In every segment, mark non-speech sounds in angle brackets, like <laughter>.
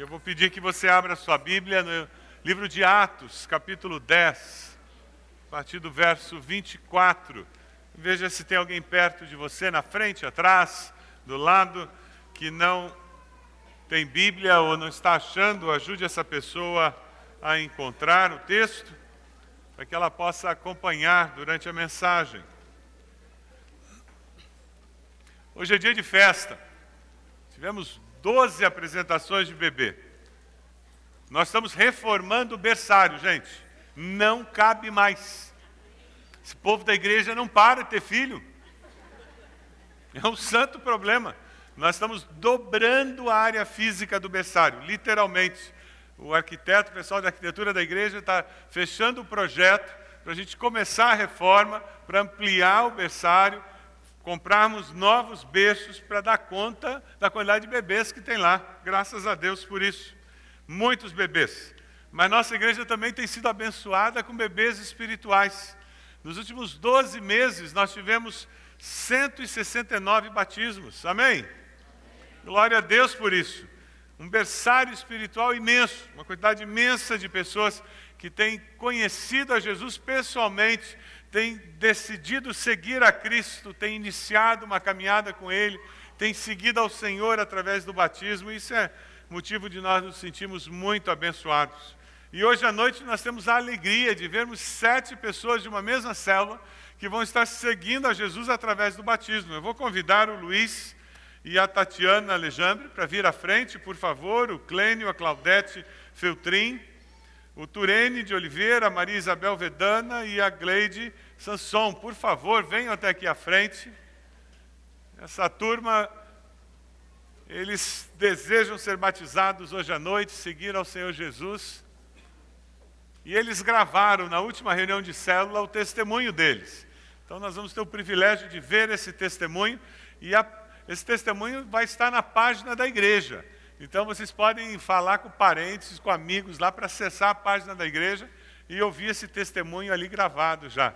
E eu vou pedir que você abra sua Bíblia no livro de Atos, capítulo 10, a partir do verso 24. Veja se tem alguém perto de você, na frente, atrás, do lado, que não tem Bíblia ou não está achando, ajude essa pessoa a encontrar o texto, para que ela possa acompanhar durante a mensagem. Hoje é dia de festa. Tivemos 12 apresentações de bebê. Nós estamos reformando o berçário, gente. Não cabe mais. Esse povo da igreja não para de ter filho. É um santo problema. Nós estamos dobrando a área física do berçário, literalmente. O arquiteto, o pessoal da arquitetura da igreja está fechando o projeto para a gente começar a reforma, para ampliar o berçário, comprarmos novos berços para dar conta da quantidade de bebês que tem lá. Graças a Deus por isso. Muitos bebês. Mas nossa igreja também tem sido abençoada com bebês espirituais. Nos últimos 12 meses, nós tivemos 169 batismos. Amém? Glória a Deus por isso. Um berçário espiritual imenso, uma quantidade imensa de pessoas que têm conhecido a Jesus pessoalmente tem decidido seguir a Cristo, tem iniciado uma caminhada com Ele, tem seguido ao Senhor através do batismo, isso é motivo de nós nos sentirmos muito abençoados. E hoje à noite nós temos a alegria de vermos sete pessoas de uma mesma célula que vão estar seguindo a Jesus através do batismo. Eu vou convidar o Luiz e a Tatiana Alexandre para vir à frente, por favor, o Clênio, a Claudete Feltrin, o Turene de Oliveira, a Maria Isabel Vedana e a Gleide Sanson. Por favor, venham até aqui à frente. Essa turma, eles desejam ser batizados hoje à noite, seguir ao Senhor Jesus. E eles gravaram na última reunião de célula o testemunho deles. Então nós vamos ter o privilégio de ver esse testemunho e a, esse testemunho vai estar na página da igreja. Então vocês podem falar com parentes, com amigos lá para acessar a página da igreja e ouvir esse testemunho ali gravado já.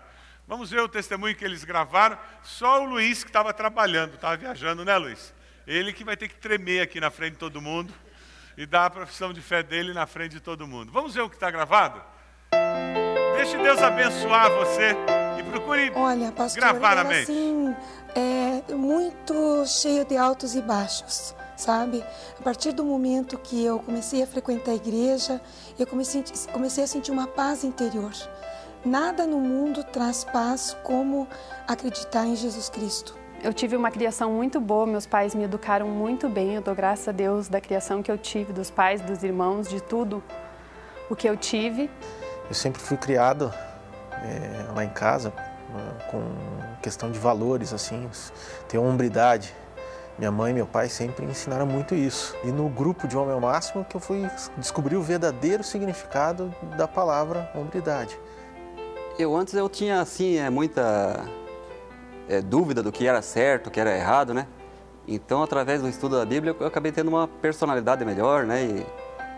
Vamos ver o testemunho que eles gravaram. Só o Luiz que estava trabalhando, estava viajando, né, Luiz? Ele que vai ter que tremer aqui na frente de todo mundo e dar a profissão de fé dele na frente de todo mundo. Vamos ver o que está gravado? Deixe Deus abençoar você e procure Olha, pastor, gravar na mente. assim, é, muito cheio de altos e baixos sabe? A partir do momento que eu comecei a frequentar a igreja, eu comecei, comecei a sentir uma paz interior. Nada no mundo traz paz como acreditar em Jesus Cristo. Eu tive uma criação muito boa, meus pais me educaram muito bem. Eu dou graças a Deus da criação que eu tive, dos pais, dos irmãos, de tudo o que eu tive. Eu sempre fui criado é, lá em casa com questão de valores, assim, ter hombridade. Minha mãe e meu pai sempre ensinaram muito isso. E no grupo de Homem ao Máximo que eu fui descobrir o verdadeiro significado da palavra hombridade. Eu antes eu tinha assim é, muita é, dúvida do que era certo, o que era errado, né? Então através do estudo da Bíblia eu acabei tendo uma personalidade melhor, né? E,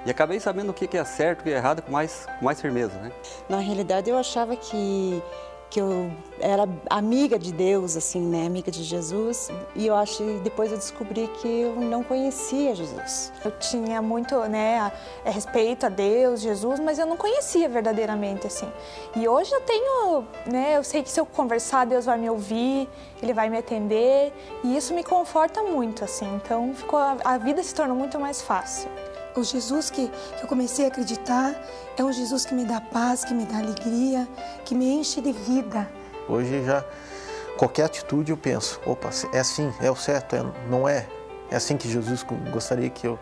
e acabei sabendo o que é certo, o que é errado com mais, com mais firmeza, né? Na realidade eu achava que que eu era amiga de Deus, assim, né, amiga de Jesus. E eu acho depois eu descobri que eu não conhecia Jesus. Eu tinha muito, né, a, a respeito a Deus, Jesus, mas eu não conhecia verdadeiramente, assim. E hoje eu tenho, né, eu sei que se eu conversar, Deus vai me ouvir, Ele vai me atender, e isso me conforta muito, assim. Então, ficou a, a vida se tornou muito mais fácil. O Jesus que, que eu comecei a acreditar é um Jesus que me dá paz, que me dá alegria, que me enche de vida. Hoje já qualquer atitude eu penso, opa, é assim, é o certo, é, não é? É assim que Jesus gostaria que eu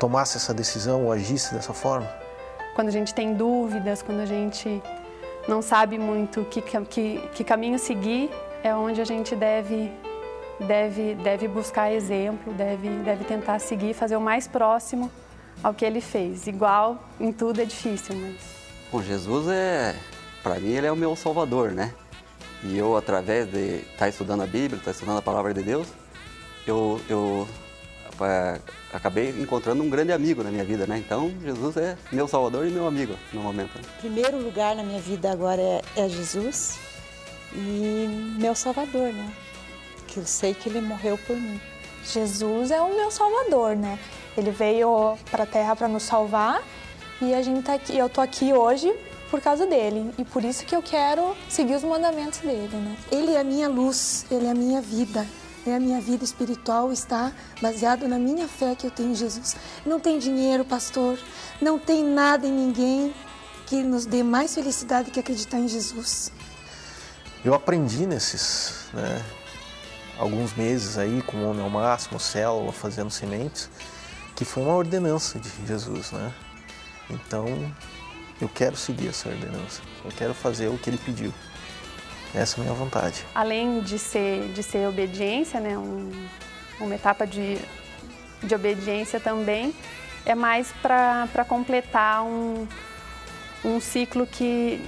tomasse essa decisão ou agisse dessa forma? Quando a gente tem dúvidas, quando a gente não sabe muito que, que, que caminho seguir, é onde a gente deve deve, deve buscar exemplo, deve, deve tentar seguir, fazer o mais próximo ao que ele fez. Igual em tudo é difícil, mas. Bom, Jesus é, para mim, ele é o meu salvador, né? E eu, através de estar tá estudando a Bíblia, estar tá estudando a palavra de Deus, eu, eu é, acabei encontrando um grande amigo na minha vida, né? Então, Jesus é meu salvador e meu amigo no momento. Né? Primeiro lugar na minha vida agora é, é Jesus e meu salvador, né? Que eu sei que ele morreu por mim. Jesus é o meu salvador, né? Ele veio para a Terra para nos salvar e a gente tá aqui, eu tô aqui hoje por causa dele e por isso que eu quero seguir os mandamentos dele, né? Ele é a minha luz, ele é a minha vida. Né? A minha vida espiritual está baseada na minha fé que eu tenho em Jesus. Não tem dinheiro, pastor, não tem nada em ninguém que nos dê mais felicidade que acreditar em Jesus. Eu aprendi nesses né, alguns meses aí com o Homem ao Máximo, Célula, fazendo sementes, que foi uma ordenança de Jesus, né? Então, eu quero seguir essa ordenança. Eu quero fazer o que ele pediu. Essa é a minha vontade. Além de ser, de ser obediência, né, um, uma etapa de, de obediência também, é mais para completar um, um ciclo que,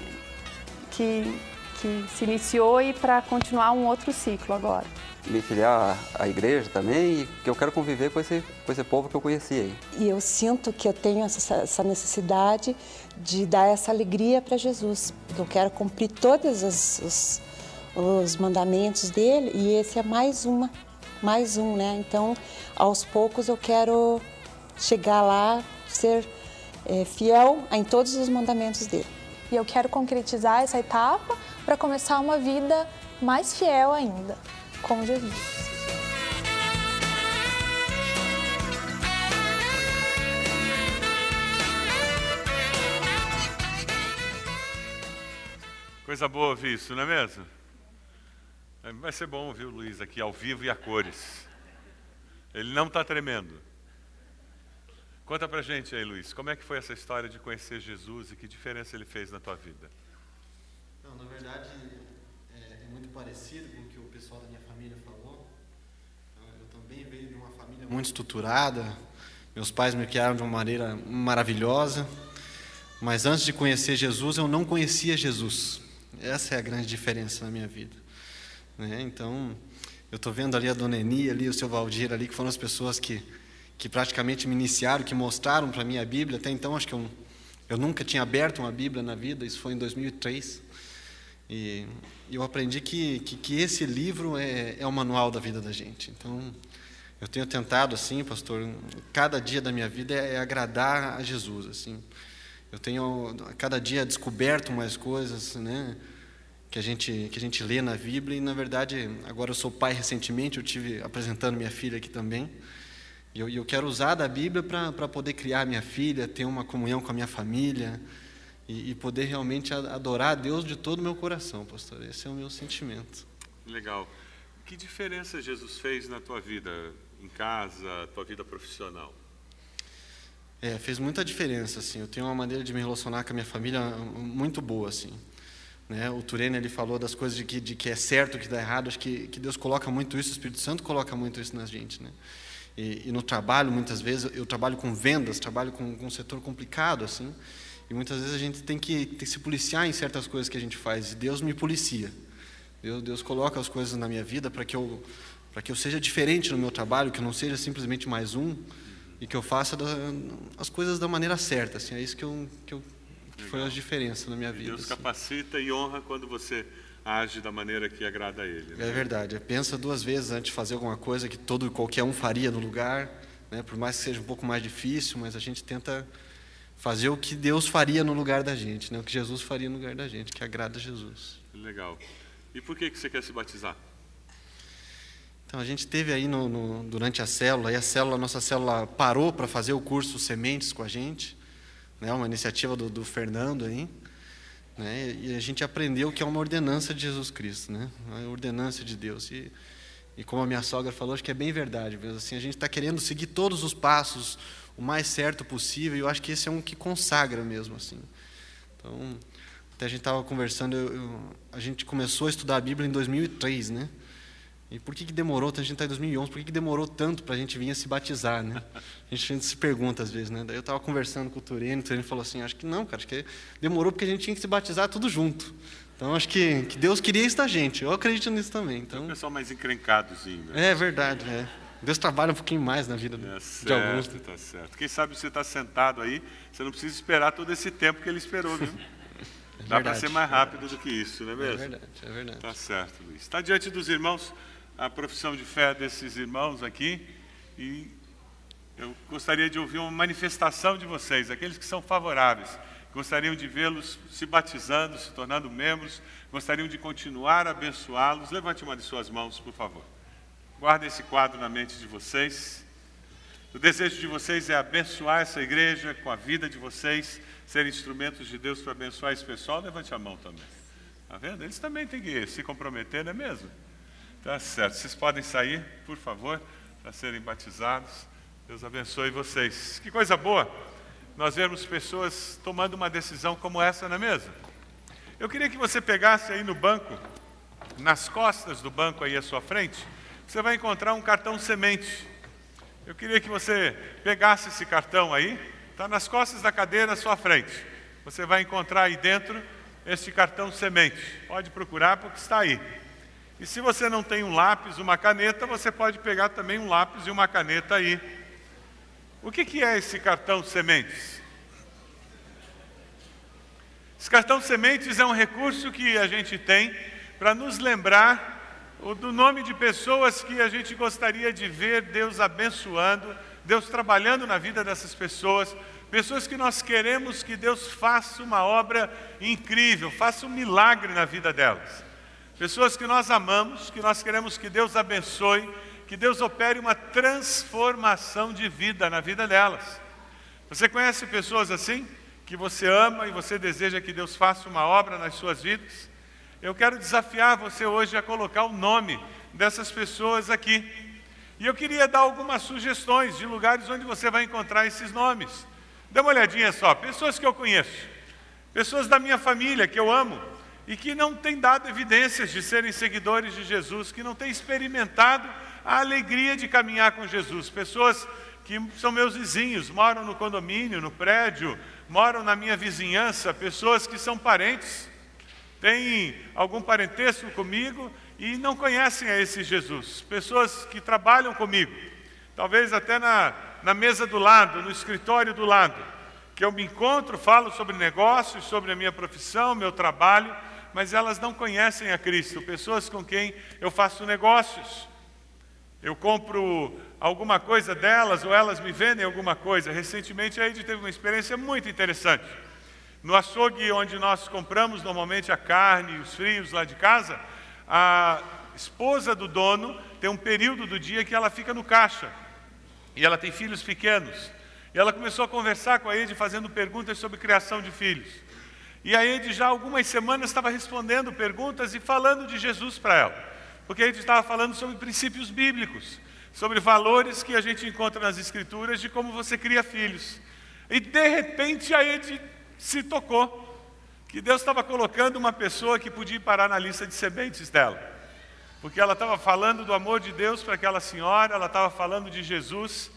que, que se iniciou e para continuar um outro ciclo agora. Me filiar à igreja também e que eu quero conviver com esse, com esse povo que eu conheci aí. E eu sinto que eu tenho essa, essa necessidade de dar essa alegria para Jesus. Eu quero cumprir todos os, os, os mandamentos dele e esse é mais uma, mais um, né? Então, aos poucos eu quero chegar lá, ser é, fiel em todos os mandamentos dele. E eu quero concretizar essa etapa para começar uma vida mais fiel ainda com Jesus. Coisa boa ouvir isso, não é mesmo? É, vai ser bom ouvir o Luiz aqui ao vivo e a cores. Ele não está tremendo. Conta pra gente aí, Luiz, como é que foi essa história de conhecer Jesus e que diferença ele fez na tua vida? Não, na verdade, é, é muito parecido com o que o pessoal da minha família falou. Eu venho de uma família muito estruturada. Meus pais me criaram de uma maneira maravilhosa. Mas antes de conhecer Jesus, eu não conhecia Jesus. Essa é a grande diferença na minha vida. Né? Então, eu estou vendo ali a Dona Eni, ali o seu Valdir, ali, que foram as pessoas que que praticamente me iniciaram, que mostraram para mim a Bíblia. Até então, acho que eu, eu nunca tinha aberto uma Bíblia na vida, isso foi em 2003. E eu aprendi que, que, que esse livro é, é o manual da vida da gente. Então, eu tenho tentado, assim, pastor, cada dia da minha vida é, é agradar a Jesus, assim. Eu tenho, cada dia, descoberto mais coisas, né? que a gente que a gente lê na Bíblia e na verdade agora eu sou pai recentemente eu tive apresentando minha filha aqui também e eu, eu, quero usar da Bíblia para poder criar minha filha, ter uma comunhão com a minha família e, e, poder realmente adorar a Deus de todo o meu coração, pastor. Esse é o meu sentimento. Legal. Que diferença Jesus fez na tua vida, em casa, tua vida profissional? É, fez muita diferença, assim. Eu tenho uma maneira de me relacionar com a minha família muito boa, assim. Né? O Turene ele falou das coisas de que, de que é certo, que dá errado. Acho que, que Deus coloca muito isso, o Espírito Santo coloca muito isso na gente, né? E, e, no trabalho, muitas vezes, eu trabalho com vendas, trabalho com, com um setor complicado, assim, e muitas vezes a gente tem que, tem que se policiar em certas coisas que a gente faz, e Deus me policia. Deus, Deus coloca as coisas na minha vida para que, eu, que eu seja diferente no meu trabalho, que eu não seja simplesmente mais um, e que eu faça da, as coisas da maneira certa. Assim, é isso que, eu, que, eu, que foi a diferença na minha vida. Deus assim. capacita e honra quando você age da maneira que agrada a Ele. Né? É verdade. Pensa duas vezes antes de fazer alguma coisa que todo qualquer um faria no lugar, né? por mais que seja um pouco mais difícil, mas a gente tenta fazer o que Deus faria no lugar da gente, né? o que Jesus faria no lugar da gente, que agrada a Jesus. Legal. E por que, que você quer se batizar? Então, a gente teve aí no, no, durante a célula, e a célula, nossa célula parou para fazer o curso Sementes com a gente, né? uma iniciativa do, do Fernando aí. Né? E a gente aprendeu que é uma ordenança de Jesus Cristo, né? uma ordenança de Deus. E, e como a minha sogra falou, acho que é bem verdade. Mesmo. Assim, a gente está querendo seguir todos os passos o mais certo possível, e eu acho que esse é um que consagra mesmo. assim. Então, até a gente estava conversando, eu, eu, a gente começou a estudar a Bíblia em 2003, né? E por que, que demorou, a gente está em 2011, por que, que demorou tanto para a gente vir a se batizar, né? A gente, a gente se pergunta às vezes, né? Daí eu estava conversando com o Turene, o Turene falou assim, acho que não, cara, acho que demorou porque a gente tinha que se batizar tudo junto. Então acho que, que Deus queria isso da gente, eu acredito nisso também. Então, é o pessoal mais encrencadozinho. Né? É verdade, é. Deus trabalha um pouquinho mais na vida é de certo, alguns. Tá certo. Quem sabe você está sentado aí, você não precisa esperar todo esse tempo que ele esperou, viu? <laughs> É Dá para ser mais rápido do que isso, não é mesmo? É verdade, é verdade. Tá certo, Luiz. Está diante dos irmãos a profissão de fé desses irmãos aqui e Eu gostaria de ouvir uma manifestação de vocês, aqueles que são favoráveis, gostariam de vê-los se batizando, se tornando membros, gostariam de continuar a abençoá-los. Levante uma de suas mãos, por favor. Guarde esse quadro na mente de vocês. O desejo de vocês é abençoar essa igreja com a vida de vocês, ser instrumentos de Deus para abençoar esse pessoal. Levante a mão também. Está vendo? Eles também têm que se comprometer, não é mesmo? Tá certo. Vocês podem sair, por favor, para serem batizados. Deus abençoe vocês. Que coisa boa nós vemos pessoas tomando uma decisão como essa, não é mesmo? Eu queria que você pegasse aí no banco, nas costas do banco aí à sua frente, você vai encontrar um cartão semente. Eu queria que você pegasse esse cartão aí, está nas costas da cadeira à sua frente. Você vai encontrar aí dentro este cartão semente. Pode procurar porque está aí. E se você não tem um lápis, uma caneta, você pode pegar também um lápis e uma caneta aí. O que, que é esse cartão sementes? Esse cartão sementes é um recurso que a gente tem para nos lembrar do nome de pessoas que a gente gostaria de ver Deus abençoando, Deus trabalhando na vida dessas pessoas, pessoas que nós queremos que Deus faça uma obra incrível, faça um milagre na vida delas. Pessoas que nós amamos, que nós queremos que Deus abençoe, que Deus opere uma transformação de vida na vida delas. Você conhece pessoas assim? Que você ama e você deseja que Deus faça uma obra nas suas vidas? Eu quero desafiar você hoje a colocar o nome dessas pessoas aqui. E eu queria dar algumas sugestões de lugares onde você vai encontrar esses nomes. Dê uma olhadinha só, pessoas que eu conheço, pessoas da minha família que eu amo e que não têm dado evidências de serem seguidores de Jesus, que não têm experimentado a alegria de caminhar com Jesus. Pessoas que são meus vizinhos, moram no condomínio, no prédio, moram na minha vizinhança, pessoas que são parentes têm algum parentesco comigo e não conhecem a esse Jesus. Pessoas que trabalham comigo, talvez até na, na mesa do lado, no escritório do lado, que eu me encontro, falo sobre negócios, sobre a minha profissão, meu trabalho, mas elas não conhecem a Cristo. Pessoas com quem eu faço negócios. Eu compro alguma coisa delas ou elas me vendem alguma coisa. Recentemente a Ed teve uma experiência muito interessante. No açougue onde nós compramos normalmente a carne e os frios lá de casa, a esposa do dono tem um período do dia que ela fica no caixa. E ela tem filhos pequenos. E ela começou a conversar com a Ed fazendo perguntas sobre criação de filhos. E a Ed já algumas semanas estava respondendo perguntas e falando de Jesus para ela. Porque a Ed estava falando sobre princípios bíblicos, sobre valores que a gente encontra nas escrituras de como você cria filhos. E de repente a Ed se tocou que Deus estava colocando uma pessoa que podia parar na lista de sementes dela. Porque ela estava falando do amor de Deus para aquela senhora, ela estava falando de Jesus,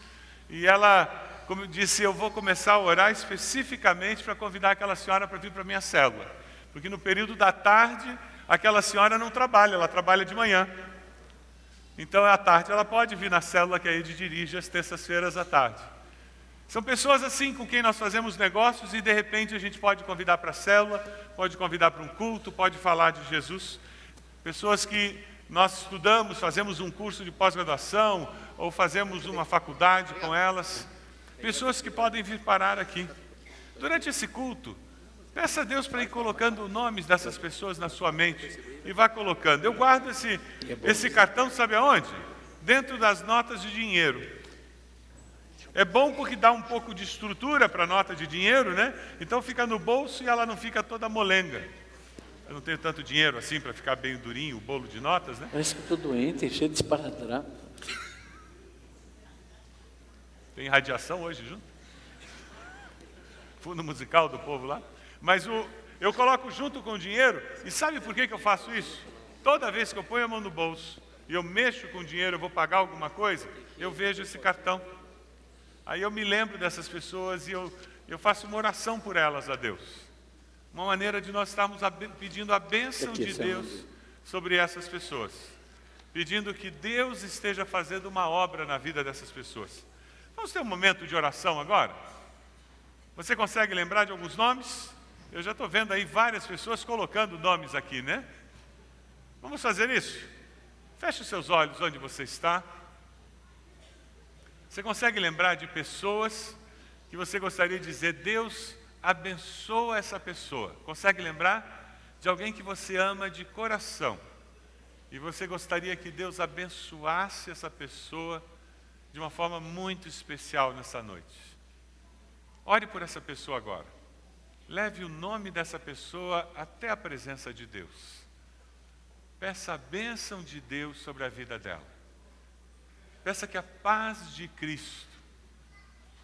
e ela, como disse, eu vou começar a orar especificamente para convidar aquela senhora para vir para a minha célula. Porque no período da tarde, aquela senhora não trabalha, ela trabalha de manhã. Então, à tarde, ela pode vir na célula que a Ed dirige às terças-feiras à tarde. São pessoas assim com quem nós fazemos negócios e de repente a gente pode convidar para a célula, pode convidar para um culto, pode falar de Jesus. Pessoas que nós estudamos, fazemos um curso de pós-graduação ou fazemos uma faculdade com elas. Pessoas que podem vir parar aqui. Durante esse culto, peça a Deus para ir colocando nomes dessas pessoas na sua mente e vá colocando. Eu guardo esse, esse cartão, sabe aonde? Dentro das notas de dinheiro. É bom porque dá um pouco de estrutura para a nota de dinheiro, né? Então fica no bolso e ela não fica toda molenga. Eu não tenho tanto dinheiro assim para ficar bem durinho o bolo de notas, né? Parece que estou doente, cheio de esparadrapo. Tem radiação hoje junto? Fundo musical do povo lá. Mas o, eu coloco junto com o dinheiro, e sabe por que, que eu faço isso? Toda vez que eu ponho a mão no bolso e eu mexo com o dinheiro, eu vou pagar alguma coisa, eu vejo esse cartão. Aí eu me lembro dessas pessoas e eu, eu faço uma oração por elas a Deus. Uma maneira de nós estarmos pedindo a bênção de Deus sobre essas pessoas. Pedindo que Deus esteja fazendo uma obra na vida dessas pessoas. Vamos ter um momento de oração agora? Você consegue lembrar de alguns nomes? Eu já estou vendo aí várias pessoas colocando nomes aqui, né? Vamos fazer isso? Feche os seus olhos onde você está. Você consegue lembrar de pessoas que você gostaria de dizer, Deus abençoa essa pessoa? Consegue lembrar de alguém que você ama de coração? E você gostaria que Deus abençoasse essa pessoa de uma forma muito especial nessa noite. Ore por essa pessoa agora. Leve o nome dessa pessoa até a presença de Deus. Peça a bênção de Deus sobre a vida dela. Peça que a paz de Cristo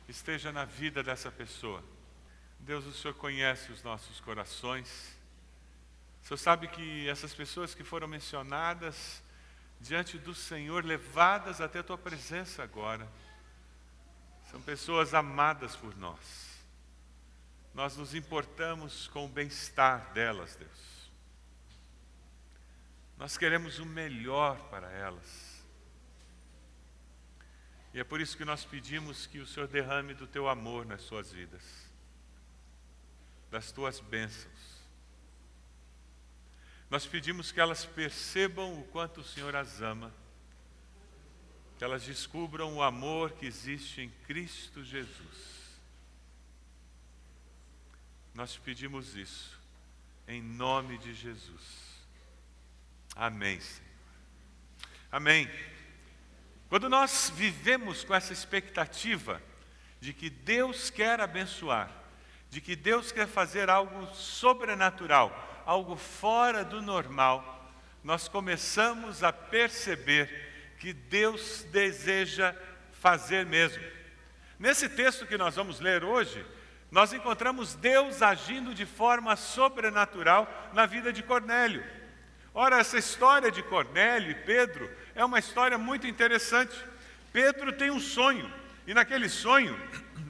esteja na vida dessa pessoa. Deus, o Senhor conhece os nossos corações. O Senhor sabe que essas pessoas que foram mencionadas diante do Senhor, levadas até a tua presença agora, são pessoas amadas por nós. Nós nos importamos com o bem-estar delas, Deus. Nós queremos o melhor para elas. E é por isso que nós pedimos que o Senhor derrame do teu amor nas suas vidas, das tuas bênçãos. Nós pedimos que elas percebam o quanto o Senhor as ama, que elas descubram o amor que existe em Cristo Jesus. Nós pedimos isso, em nome de Jesus. Amém, Senhor. Amém. Quando nós vivemos com essa expectativa de que Deus quer abençoar, de que Deus quer fazer algo sobrenatural, algo fora do normal, nós começamos a perceber que Deus deseja fazer mesmo. Nesse texto que nós vamos ler hoje, nós encontramos Deus agindo de forma sobrenatural na vida de Cornélio. Ora, essa história de Cornélio e Pedro é uma história muito interessante. Pedro tem um sonho, e naquele sonho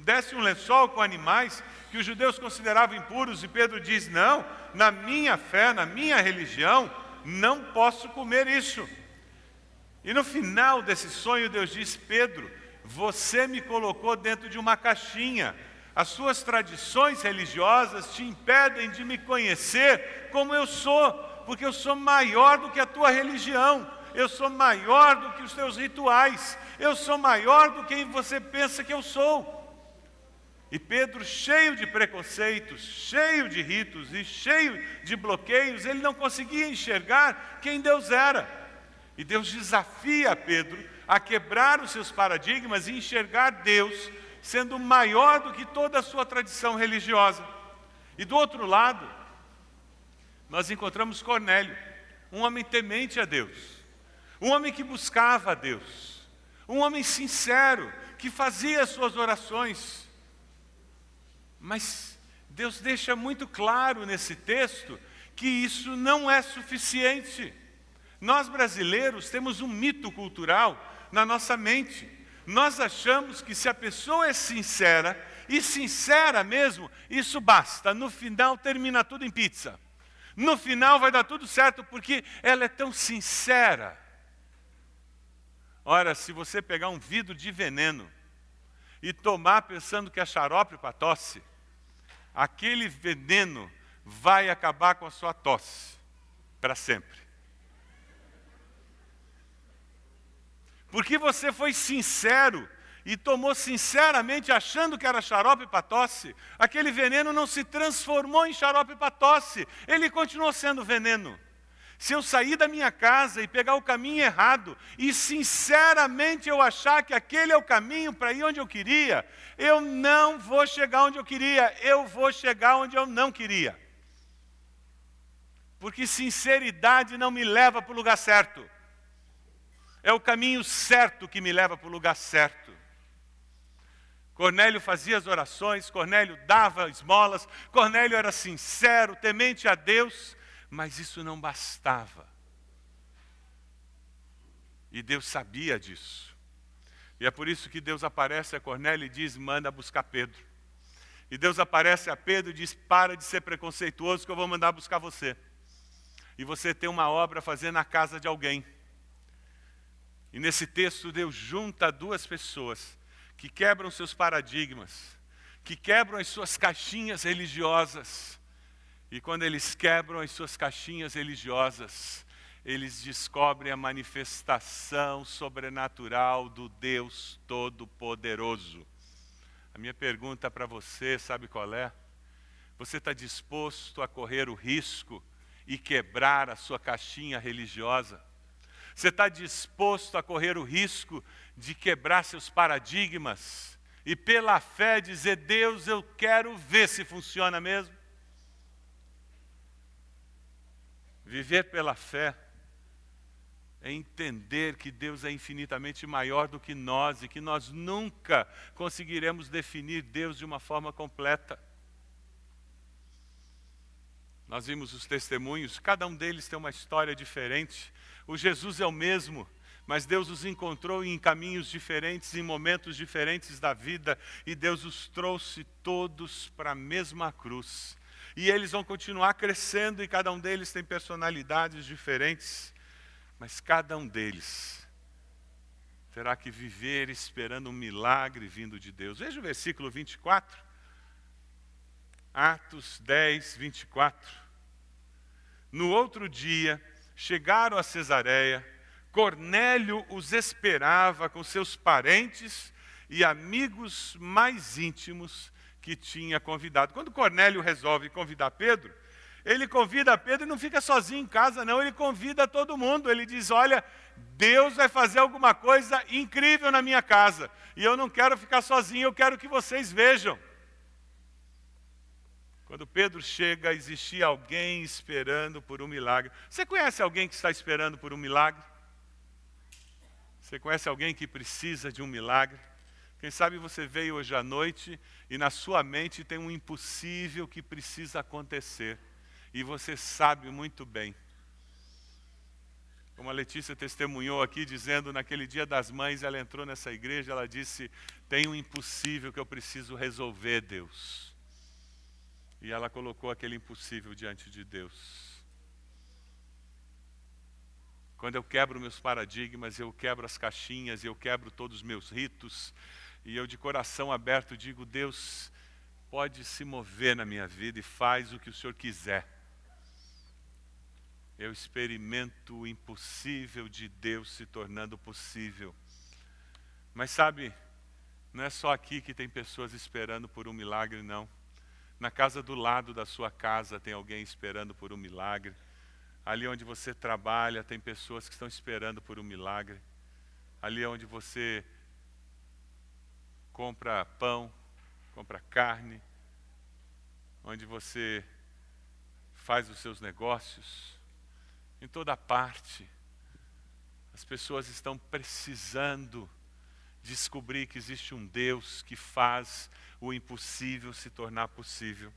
desce um lençol com animais que os judeus consideravam impuros, e Pedro diz: Não, na minha fé, na minha religião, não posso comer isso. E no final desse sonho, Deus diz: Pedro, você me colocou dentro de uma caixinha. As suas tradições religiosas te impedem de me conhecer como eu sou porque eu sou maior do que a tua religião, eu sou maior do que os teus rituais, eu sou maior do que você pensa que eu sou. E Pedro, cheio de preconceitos, cheio de ritos e cheio de bloqueios, ele não conseguia enxergar quem Deus era. E Deus desafia Pedro a quebrar os seus paradigmas e enxergar Deus sendo maior do que toda a sua tradição religiosa. E do outro lado, nós encontramos Cornélio, um homem temente a Deus, um homem que buscava a Deus, um homem sincero, que fazia as suas orações. Mas Deus deixa muito claro nesse texto que isso não é suficiente. Nós brasileiros temos um mito cultural na nossa mente. Nós achamos que se a pessoa é sincera, e sincera mesmo, isso basta. No final termina tudo em pizza. No final vai dar tudo certo porque ela é tão sincera. Ora, se você pegar um vidro de veneno e tomar pensando que é xarope para tosse, aquele veneno vai acabar com a sua tosse para sempre. Porque você foi sincero e tomou sinceramente achando que era xarope para tosse, aquele veneno não se transformou em xarope para tosse, ele continuou sendo veneno. Se eu sair da minha casa e pegar o caminho errado e sinceramente eu achar que aquele é o caminho para ir onde eu queria, eu não vou chegar onde eu queria, eu vou chegar onde eu não queria. Porque sinceridade não me leva para o lugar certo. É o caminho certo que me leva para o lugar certo. Cornélio fazia as orações, Cornélio dava esmolas, Cornélio era sincero, temente a Deus, mas isso não bastava. E Deus sabia disso. E é por isso que Deus aparece a Cornélio e diz: manda buscar Pedro. E Deus aparece a Pedro e diz: para de ser preconceituoso, que eu vou mandar buscar você. E você tem uma obra a fazer na casa de alguém. E nesse texto, Deus junta duas pessoas que quebram seus paradigmas, que quebram as suas caixinhas religiosas. E quando eles quebram as suas caixinhas religiosas, eles descobrem a manifestação sobrenatural do Deus Todo-Poderoso. A minha pergunta para você, sabe qual é? Você está disposto a correr o risco e quebrar a sua caixinha religiosa? Você está disposto a correr o risco de quebrar seus paradigmas e, pela fé, dizer: Deus, eu quero ver se funciona mesmo? Viver pela fé é entender que Deus é infinitamente maior do que nós e que nós nunca conseguiremos definir Deus de uma forma completa. Nós vimos os testemunhos, cada um deles tem uma história diferente. O Jesus é o mesmo, mas Deus os encontrou em caminhos diferentes, em momentos diferentes da vida, e Deus os trouxe todos para a mesma cruz. E eles vão continuar crescendo, e cada um deles tem personalidades diferentes mas cada um deles terá que viver esperando um milagre vindo de Deus. Veja o versículo 24. Atos 10, 24. No outro dia, chegaram a Cesareia, Cornélio os esperava com seus parentes e amigos mais íntimos que tinha convidado. Quando Cornélio resolve convidar Pedro, ele convida Pedro e não fica sozinho em casa, não, ele convida todo mundo. Ele diz: Olha, Deus vai fazer alguma coisa incrível na minha casa, e eu não quero ficar sozinho, eu quero que vocês vejam. Quando Pedro chega, existia alguém esperando por um milagre. Você conhece alguém que está esperando por um milagre? Você conhece alguém que precisa de um milagre? Quem sabe você veio hoje à noite e na sua mente tem um impossível que precisa acontecer e você sabe muito bem. Como a Letícia testemunhou aqui, dizendo naquele dia das mães, ela entrou nessa igreja, ela disse: Tem um impossível que eu preciso resolver, Deus. E ela colocou aquele impossível diante de Deus. Quando eu quebro meus paradigmas, eu quebro as caixinhas, eu quebro todos os meus ritos, e eu de coração aberto digo: Deus, pode se mover na minha vida e faz o que o Senhor quiser eu experimento o impossível de Deus se tornando possível. Mas sabe, não é só aqui que tem pessoas esperando por um milagre, não. Na casa do lado da sua casa tem alguém esperando por um milagre. Ali onde você trabalha tem pessoas que estão esperando por um milagre. Ali onde você compra pão, compra carne, onde você faz os seus negócios, em toda parte. As pessoas estão precisando descobrir que existe um Deus que faz o impossível se tornar possível.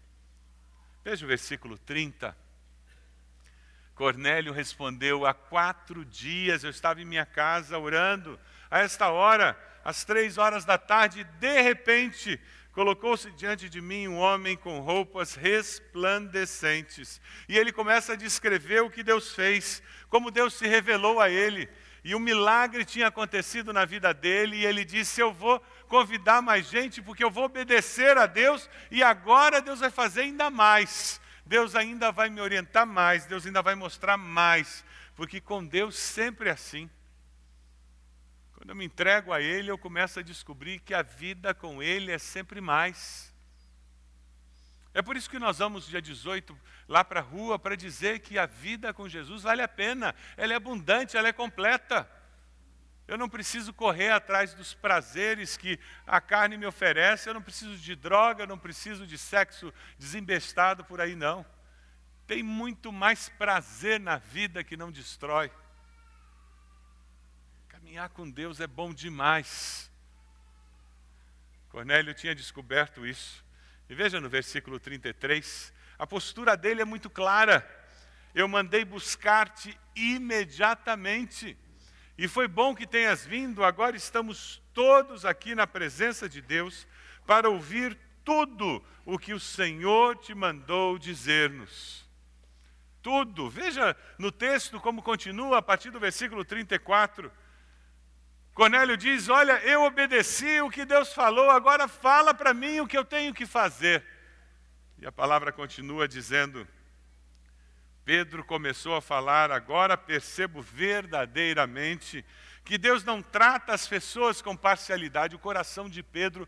Veja o versículo 30. Cornélio respondeu: Há quatro dias eu estava em minha casa orando, a esta hora, às três horas da tarde, de repente colocou-se diante de mim um homem com roupas resplandecentes. E ele começa a descrever o que Deus fez, como Deus se revelou a ele. E um milagre tinha acontecido na vida dele, e ele disse: Eu vou convidar mais gente, porque eu vou obedecer a Deus, e agora Deus vai fazer ainda mais. Deus ainda vai me orientar mais, Deus ainda vai mostrar mais, porque com Deus sempre é assim. Quando eu me entrego a Ele, eu começo a descobrir que a vida com Ele é sempre mais. É por isso que nós vamos, dia 18, lá para a rua, para dizer que a vida com Jesus vale a pena, ela é abundante, ela é completa. Eu não preciso correr atrás dos prazeres que a carne me oferece, eu não preciso de droga, eu não preciso de sexo desembestado por aí, não. Tem muito mais prazer na vida que não destrói. Caminhar com Deus é bom demais. Cornélio tinha descoberto isso. E veja no versículo 33, a postura dele é muito clara. Eu mandei buscar-te imediatamente. E foi bom que tenhas vindo, agora estamos todos aqui na presença de Deus para ouvir tudo o que o Senhor te mandou dizer-nos. Tudo. Veja no texto como continua a partir do versículo 34. Cornélio diz: Olha, eu obedeci o que Deus falou, agora fala para mim o que eu tenho que fazer. E a palavra continua dizendo: Pedro começou a falar: agora percebo verdadeiramente que Deus não trata as pessoas com parcialidade. O coração de Pedro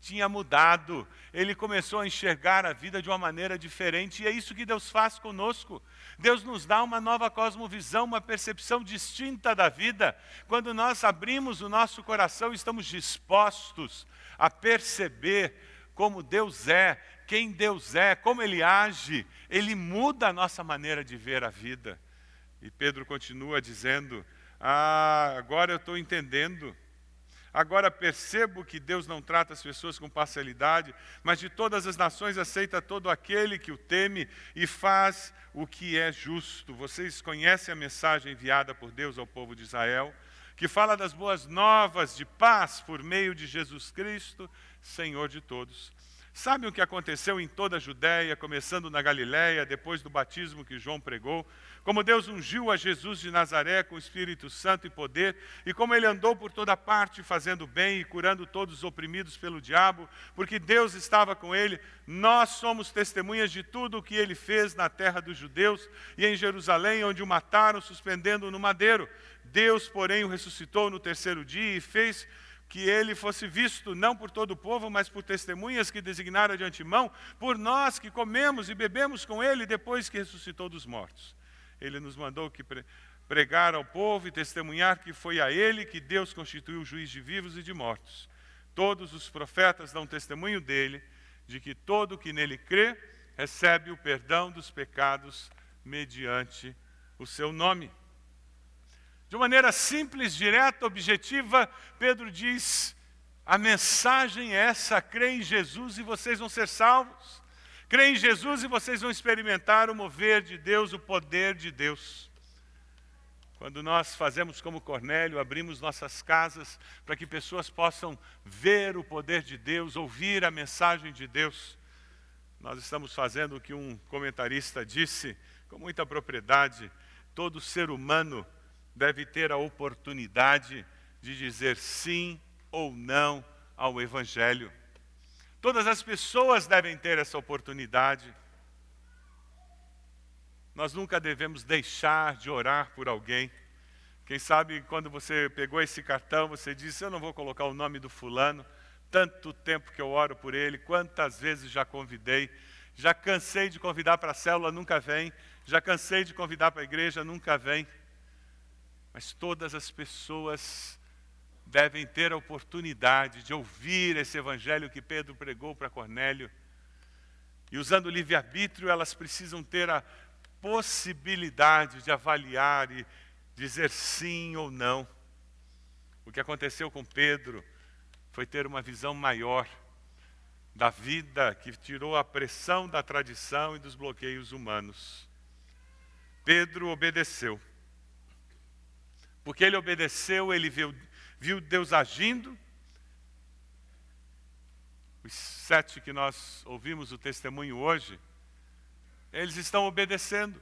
tinha mudado, ele começou a enxergar a vida de uma maneira diferente, e é isso que Deus faz conosco. Deus nos dá uma nova cosmovisão, uma percepção distinta da vida. Quando nós abrimos o nosso coração, estamos dispostos a perceber como Deus é, quem Deus é, como Ele age, Ele muda a nossa maneira de ver a vida. E Pedro continua dizendo: Ah, agora eu estou entendendo Agora percebo que Deus não trata as pessoas com parcialidade, mas de todas as nações aceita todo aquele que o teme e faz o que é justo. Vocês conhecem a mensagem enviada por Deus ao povo de Israel, que fala das boas novas de paz por meio de Jesus Cristo, Senhor de todos. Sabe o que aconteceu em toda a Judéia, começando na Galiléia, depois do batismo que João pregou? Como Deus ungiu a Jesus de Nazaré com o Espírito Santo e poder, e como ele andou por toda parte fazendo bem e curando todos os oprimidos pelo diabo, porque Deus estava com ele. Nós somos testemunhas de tudo o que ele fez na terra dos judeus e em Jerusalém, onde o mataram, suspendendo no madeiro. Deus, porém, o ressuscitou no terceiro dia e fez que ele fosse visto não por todo o povo, mas por testemunhas que designaram de antemão, por nós que comemos e bebemos com ele depois que ressuscitou dos mortos. Ele nos mandou que pregar ao povo e testemunhar que foi a ele que Deus constituiu juiz de vivos e de mortos. Todos os profetas dão testemunho dele, de que todo que nele crê recebe o perdão dos pecados mediante o seu nome. De maneira simples, direta, objetiva, Pedro diz: a mensagem é essa, crê em Jesus e vocês vão ser salvos. Crê em Jesus e vocês vão experimentar o mover de Deus, o poder de Deus. Quando nós fazemos como Cornélio, abrimos nossas casas para que pessoas possam ver o poder de Deus, ouvir a mensagem de Deus, nós estamos fazendo o que um comentarista disse com muita propriedade: todo ser humano deve ter a oportunidade de dizer sim ou não ao Evangelho. Todas as pessoas devem ter essa oportunidade. Nós nunca devemos deixar de orar por alguém. Quem sabe quando você pegou esse cartão, você disse: Eu não vou colocar o nome do fulano, tanto tempo que eu oro por ele, quantas vezes já convidei, já cansei de convidar para a célula, nunca vem, já cansei de convidar para a igreja, nunca vem mas todas as pessoas devem ter a oportunidade de ouvir esse evangelho que Pedro pregou para Cornélio. E usando o livre-arbítrio, elas precisam ter a possibilidade de avaliar e dizer sim ou não. O que aconteceu com Pedro foi ter uma visão maior da vida que tirou a pressão da tradição e dos bloqueios humanos. Pedro obedeceu. Porque ele obedeceu, ele viu, viu Deus agindo. Os sete que nós ouvimos o testemunho hoje, eles estão obedecendo.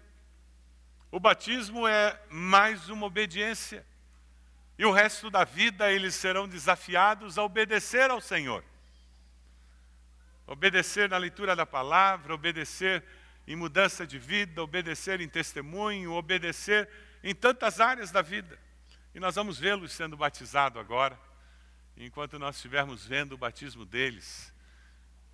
O batismo é mais uma obediência. E o resto da vida eles serão desafiados a obedecer ao Senhor. Obedecer na leitura da palavra, obedecer em mudança de vida, obedecer em testemunho, obedecer em tantas áreas da vida. E nós vamos vê-los sendo batizados agora. Enquanto nós estivermos vendo o batismo deles,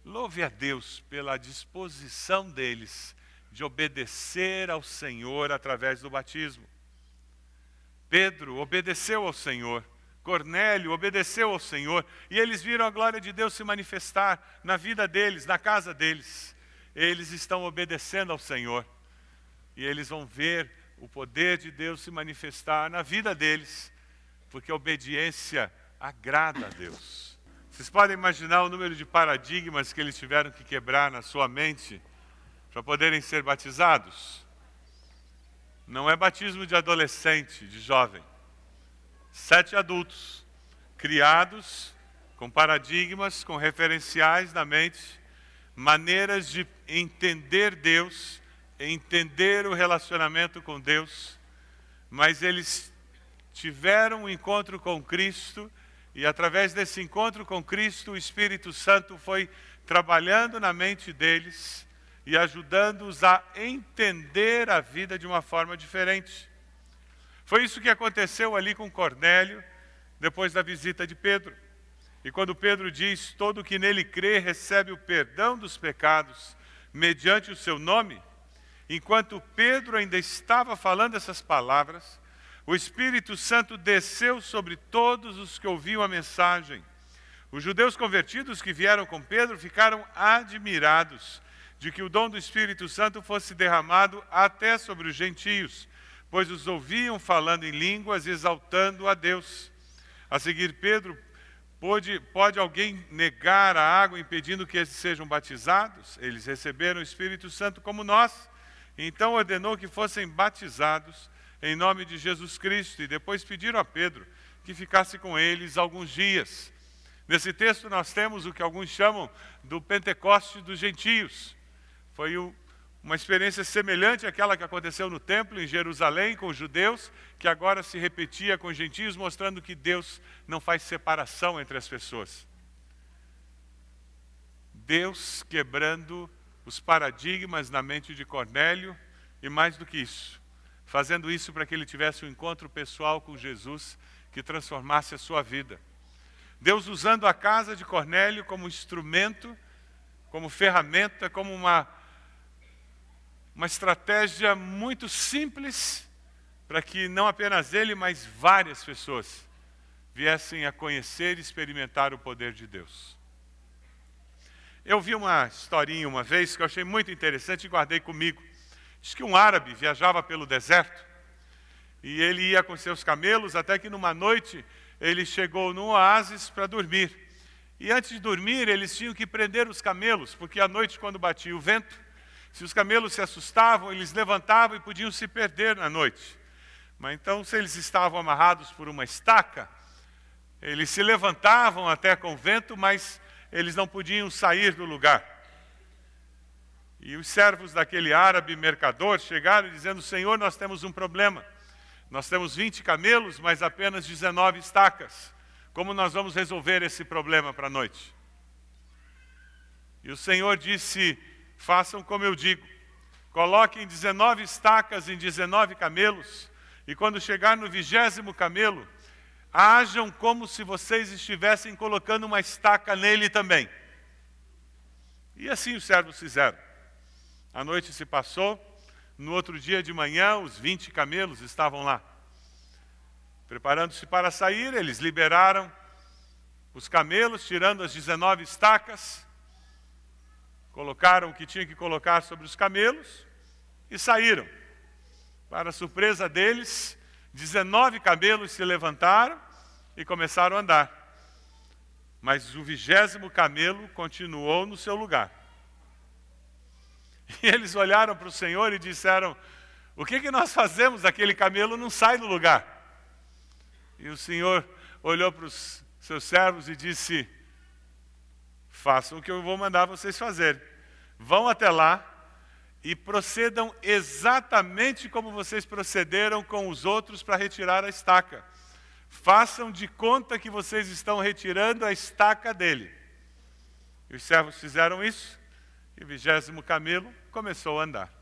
louve a Deus pela disposição deles de obedecer ao Senhor através do batismo. Pedro obedeceu ao Senhor, Cornélio obedeceu ao Senhor, e eles viram a glória de Deus se manifestar na vida deles, na casa deles. Eles estão obedecendo ao Senhor, e eles vão ver o poder de Deus se manifestar na vida deles, porque a obediência agrada a Deus. Vocês podem imaginar o número de paradigmas que eles tiveram que quebrar na sua mente para poderem ser batizados? Não é batismo de adolescente, de jovem. Sete adultos, criados com paradigmas, com referenciais na mente, maneiras de entender Deus entender o relacionamento com Deus, mas eles tiveram um encontro com Cristo e através desse encontro com Cristo, o Espírito Santo foi trabalhando na mente deles e ajudando-os a entender a vida de uma forma diferente. Foi isso que aconteceu ali com Cornélio, depois da visita de Pedro. E quando Pedro diz: Todo que nele crê recebe o perdão dos pecados, mediante o seu nome, enquanto Pedro ainda estava falando essas palavras, o Espírito Santo desceu sobre todos os que ouviam a mensagem. Os judeus convertidos que vieram com Pedro ficaram admirados de que o dom do Espírito Santo fosse derramado até sobre os gentios, pois os ouviam falando em línguas, exaltando a Deus. A seguir, Pedro, pode, pode alguém negar a água impedindo que eles sejam batizados? Eles receberam o Espírito Santo como nós. Então ordenou que fossem batizados em nome de Jesus Cristo e depois pediram a Pedro que ficasse com eles alguns dias. Nesse texto nós temos o que alguns chamam do Pentecoste dos gentios. Foi uma experiência semelhante àquela que aconteceu no templo em Jerusalém com os judeus, que agora se repetia com os gentios, mostrando que Deus não faz separação entre as pessoas. Deus quebrando os paradigmas na mente de Cornélio e mais do que isso, fazendo isso para que ele tivesse um encontro pessoal com Jesus que transformasse a sua vida. Deus usando a casa de Cornélio como instrumento, como ferramenta, como uma uma estratégia muito simples para que não apenas ele, mas várias pessoas viessem a conhecer e experimentar o poder de Deus. Eu vi uma historinha uma vez que eu achei muito interessante e guardei comigo. Diz que um árabe viajava pelo deserto e ele ia com seus camelos até que numa noite ele chegou num oásis para dormir. E antes de dormir, eles tinham que prender os camelos, porque à noite, quando batia o vento, se os camelos se assustavam, eles levantavam e podiam se perder na noite. Mas então, se eles estavam amarrados por uma estaca, eles se levantavam até com o vento, mas eles não podiam sair do lugar. E os servos daquele árabe mercador chegaram dizendo: Senhor, nós temos um problema. Nós temos 20 camelos, mas apenas 19 estacas. Como nós vamos resolver esse problema para a noite? E o Senhor disse: façam como eu digo. Coloquem 19 estacas em 19 camelos, e quando chegar no vigésimo camelo, hajam como se vocês estivessem colocando uma estaca nele também. E assim os servos fizeram. A noite se passou, no outro dia de manhã, os 20 camelos estavam lá. Preparando-se para sair, eles liberaram os camelos, tirando as 19 estacas, colocaram o que tinha que colocar sobre os camelos e saíram. Para surpresa deles, 19 camelos se levantaram e começaram a andar. Mas o vigésimo camelo continuou no seu lugar. E eles olharam para o Senhor e disseram: O que, que nós fazemos? Aquele camelo não sai do lugar. E o Senhor olhou para os seus servos e disse: façam o que eu vou mandar vocês fazerem. Vão até lá e procedam exatamente como vocês procederam com os outros para retirar a estaca. Façam de conta que vocês estão retirando a estaca dele. E os servos fizeram isso, e o vigésimo camelo começou a andar.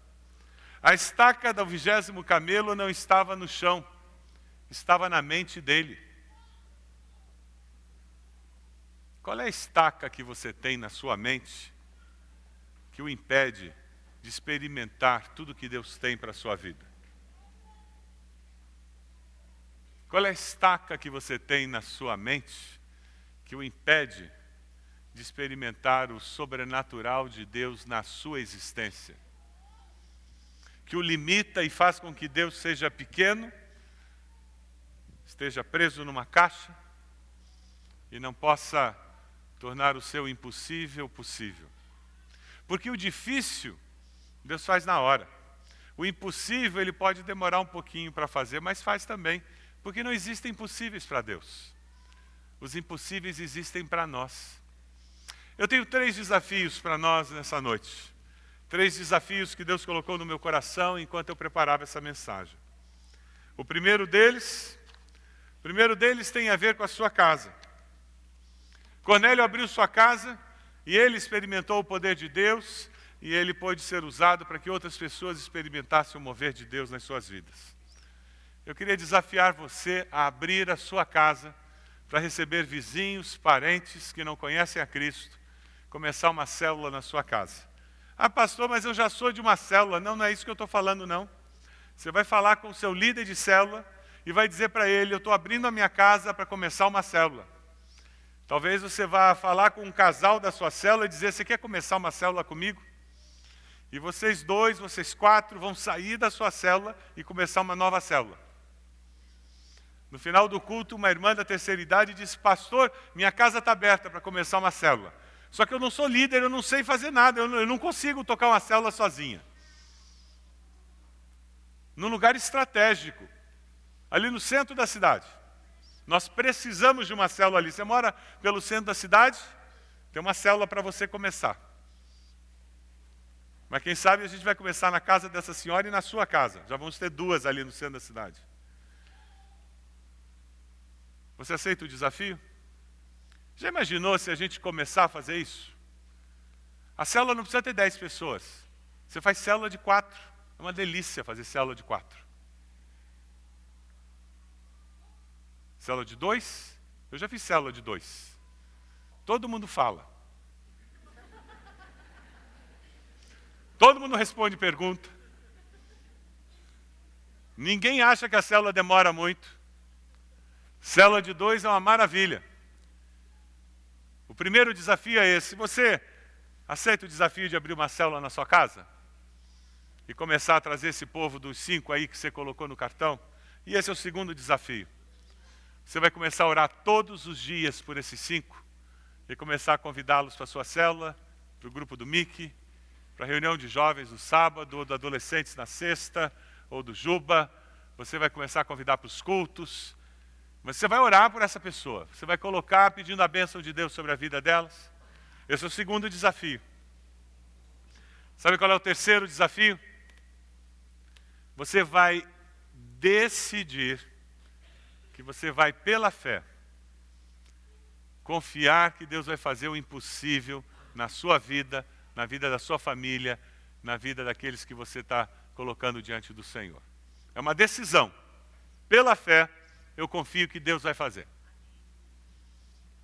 A estaca do vigésimo camelo não estava no chão, estava na mente dele. Qual é a estaca que você tem na sua mente que o impede de experimentar tudo que Deus tem para a sua vida? Qual é a estaca que você tem na sua mente que o impede de experimentar o sobrenatural de Deus na sua existência? Que o limita e faz com que Deus seja pequeno, esteja preso numa caixa e não possa tornar o seu impossível possível. Porque o difícil, Deus faz na hora. O impossível, ele pode demorar um pouquinho para fazer, mas faz também. Porque não existem impossíveis para Deus. Os impossíveis existem para nós. Eu tenho três desafios para nós nessa noite. Três desafios que Deus colocou no meu coração enquanto eu preparava essa mensagem. O primeiro deles, o primeiro deles tem a ver com a sua casa. Cornélio abriu sua casa e ele experimentou o poder de Deus, e ele pôde ser usado para que outras pessoas experimentassem o mover de Deus nas suas vidas. Eu queria desafiar você a abrir a sua casa para receber vizinhos, parentes que não conhecem a Cristo, começar uma célula na sua casa. Ah, pastor, mas eu já sou de uma célula. Não, não é isso que eu estou falando, não. Você vai falar com o seu líder de célula e vai dizer para ele: Eu estou abrindo a minha casa para começar uma célula. Talvez você vá falar com um casal da sua célula e dizer: Você quer começar uma célula comigo? E vocês dois, vocês quatro, vão sair da sua célula e começar uma nova célula. No final do culto, uma irmã da terceira idade disse: Pastor, minha casa está aberta para começar uma célula. Só que eu não sou líder, eu não sei fazer nada, eu não, eu não consigo tocar uma célula sozinha. Num lugar estratégico, ali no centro da cidade. Nós precisamos de uma célula ali. Você mora pelo centro da cidade? Tem uma célula para você começar. Mas quem sabe a gente vai começar na casa dessa senhora e na sua casa. Já vamos ter duas ali no centro da cidade. Você aceita o desafio? Já imaginou se a gente começar a fazer isso? A célula não precisa ter dez pessoas. Você faz célula de quatro. É uma delícia fazer célula de quatro. Célula de dois? Eu já fiz célula de dois. Todo mundo fala. Todo mundo responde pergunta. Ninguém acha que a célula demora muito. Célula de dois é uma maravilha. O primeiro desafio é esse. Você aceita o desafio de abrir uma célula na sua casa? E começar a trazer esse povo dos cinco aí que você colocou no cartão? E esse é o segundo desafio. Você vai começar a orar todos os dias por esses cinco e começar a convidá-los para a sua célula, para o grupo do Mickey, para a reunião de jovens no sábado, ou de adolescentes na sexta, ou do Juba. Você vai começar a convidar para os cultos. Mas você vai orar por essa pessoa. Você vai colocar pedindo a bênção de Deus sobre a vida delas. Esse é o segundo desafio. Sabe qual é o terceiro desafio? Você vai decidir que você vai, pela fé, confiar que Deus vai fazer o impossível na sua vida, na vida da sua família, na vida daqueles que você está colocando diante do Senhor. É uma decisão. Pela fé, eu confio que Deus vai fazer.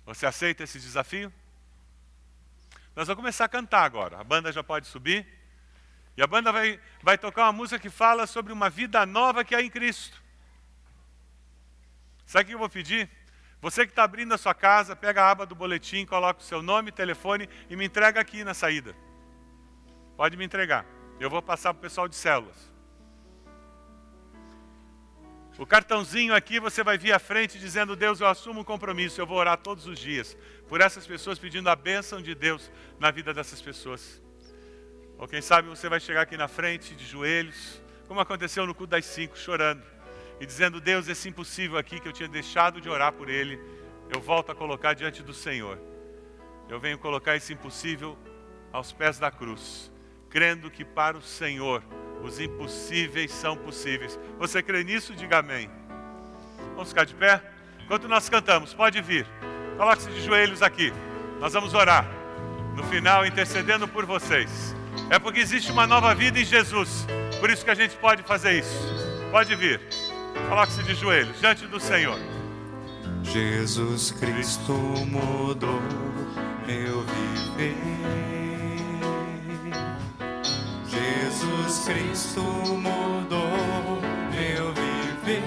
Você aceita esse desafio? Nós vamos começar a cantar agora. A banda já pode subir. E a banda vai, vai tocar uma música que fala sobre uma vida nova que há em Cristo. Sabe o que eu vou pedir? Você que está abrindo a sua casa, pega a aba do boletim, coloca o seu nome, telefone e me entrega aqui na saída. Pode me entregar. Eu vou passar para o pessoal de células. O cartãozinho aqui você vai vir à frente dizendo: Deus, eu assumo um compromisso, eu vou orar todos os dias por essas pessoas, pedindo a bênção de Deus na vida dessas pessoas. Ou quem sabe você vai chegar aqui na frente de joelhos, como aconteceu no culto das cinco, chorando e dizendo: Deus, esse impossível aqui que eu tinha deixado de orar por ele, eu volto a colocar diante do Senhor. Eu venho colocar esse impossível aos pés da cruz crendo que para o Senhor os impossíveis são possíveis. Você crê nisso? Diga amém. Vamos ficar de pé? Enquanto nós cantamos, pode vir. Coloque-se de joelhos aqui. Nós vamos orar. No final, intercedendo por vocês. É porque existe uma nova vida em Jesus. Por isso que a gente pode fazer isso. Pode vir. Coloque-se de joelhos diante do Senhor. Jesus Cristo mudou meu viver. Jesus Cristo mudou meu viver.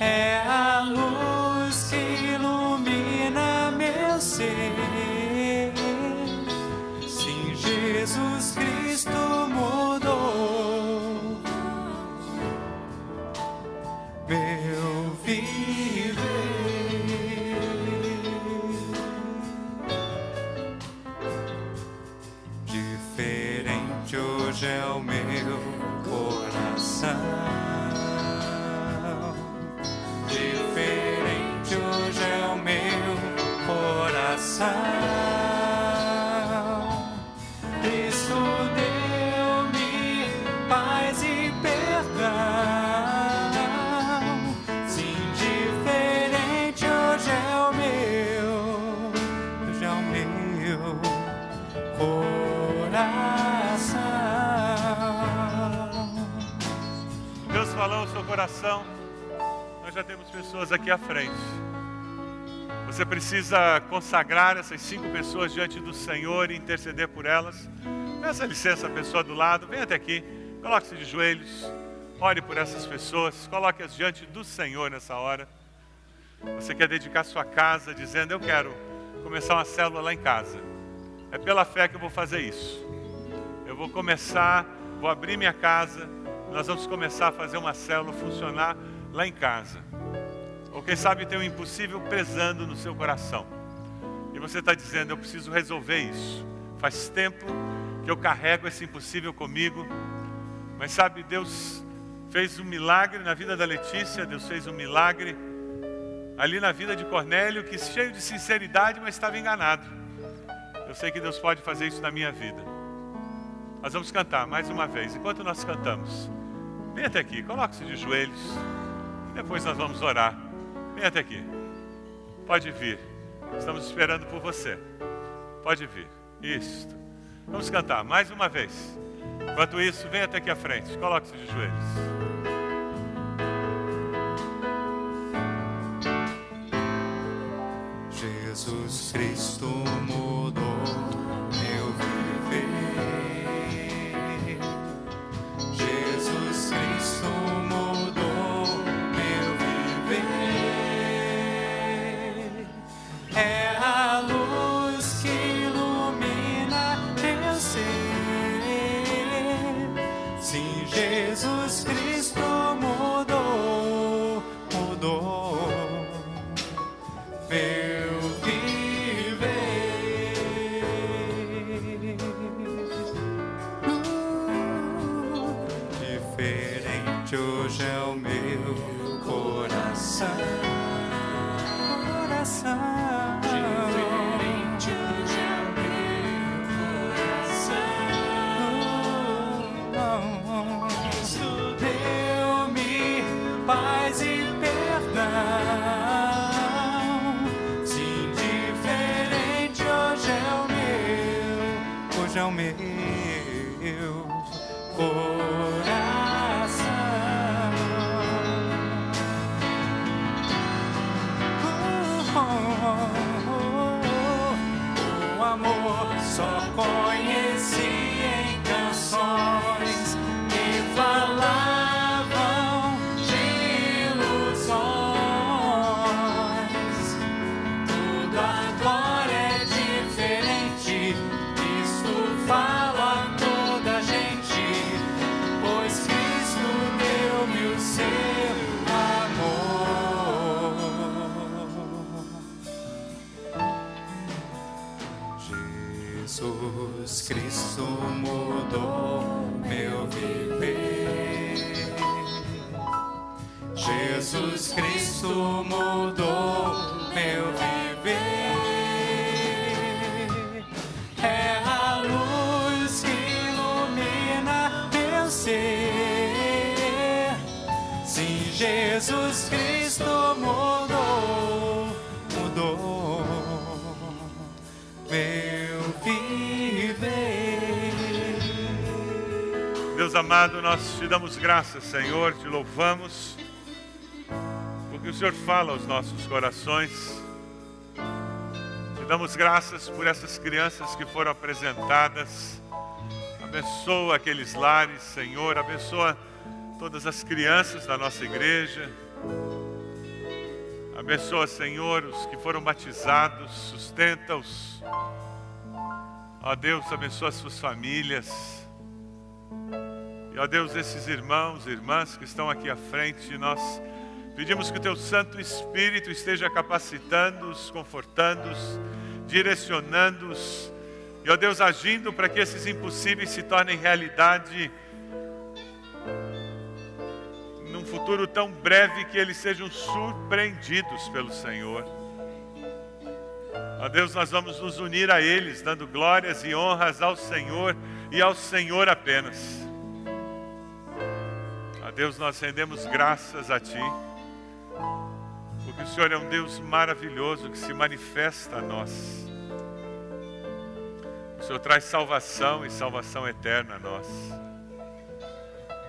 É a luz coração. Nós já temos pessoas aqui à frente. Você precisa consagrar essas cinco pessoas diante do Senhor e interceder por elas. Peça licença pessoa do lado, venha até aqui, coloque-se de joelhos, ore por essas pessoas, coloque-as diante do Senhor nessa hora. Você quer dedicar sua casa dizendo: Eu quero começar uma célula lá em casa. É pela fé que eu vou fazer isso. Eu vou começar, vou abrir minha casa, nós vamos começar a fazer uma célula funcionar lá em casa. Ou quem sabe tem um impossível pesando no seu coração. E você está dizendo, eu preciso resolver isso. Faz tempo que eu carrego esse impossível comigo. Mas sabe, Deus fez um milagre na vida da Letícia, Deus fez um milagre ali na vida de Cornélio, que cheio de sinceridade, mas estava enganado. Eu sei que Deus pode fazer isso na minha vida. Nós vamos cantar mais uma vez. Enquanto nós cantamos, vem até aqui, coloque-se de joelhos. Depois nós vamos orar. Vem até aqui. Pode vir. Estamos esperando por você. Pode vir. Isto. Vamos cantar mais uma vez. Enquanto isso, vem até aqui à frente. Coloque-se de joelhos. Jesus Cristo mudou amado, nós te damos graças, Senhor, te louvamos, porque o Senhor fala aos nossos corações. Te damos graças por essas crianças que foram apresentadas. Abençoa aqueles lares, Senhor, abençoa todas as crianças da nossa igreja. Abençoa, Senhor, os que foram batizados, sustenta-os. Ó Deus, abençoa as suas famílias. E ó Deus, esses irmãos e irmãs que estão aqui à frente, nós pedimos que o teu Santo Espírito esteja capacitando-os, confortando-os, direcionando-os. E ó Deus, agindo para que esses impossíveis se tornem realidade num futuro tão breve que eles sejam surpreendidos pelo Senhor. Ó Deus, nós vamos nos unir a eles, dando glórias e honras ao Senhor e ao Senhor apenas. Deus, nós rendemos graças a Ti, porque o Senhor é um Deus maravilhoso que se manifesta a nós. O Senhor traz salvação e salvação eterna a nós.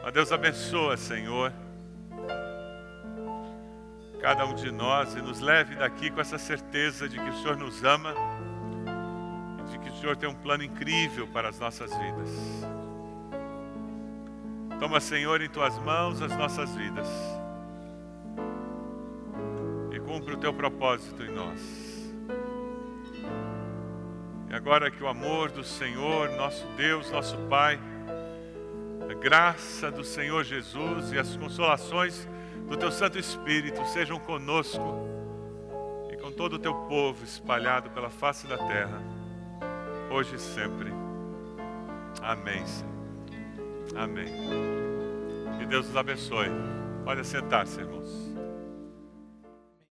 Ó Deus, abençoa, Senhor, cada um de nós e nos leve daqui com essa certeza de que o Senhor nos ama e de que o Senhor tem um plano incrível para as nossas vidas. Toma, Senhor, em tuas mãos as nossas vidas e cumpre o teu propósito em nós. E agora que o amor do Senhor, nosso Deus, nosso Pai, a graça do Senhor Jesus e as consolações do Teu Santo Espírito sejam conosco e com todo o Teu povo espalhado pela face da terra, hoje e sempre. Amém, Senhor. Amém. Que Deus nos abençoe. Pode sentar-se.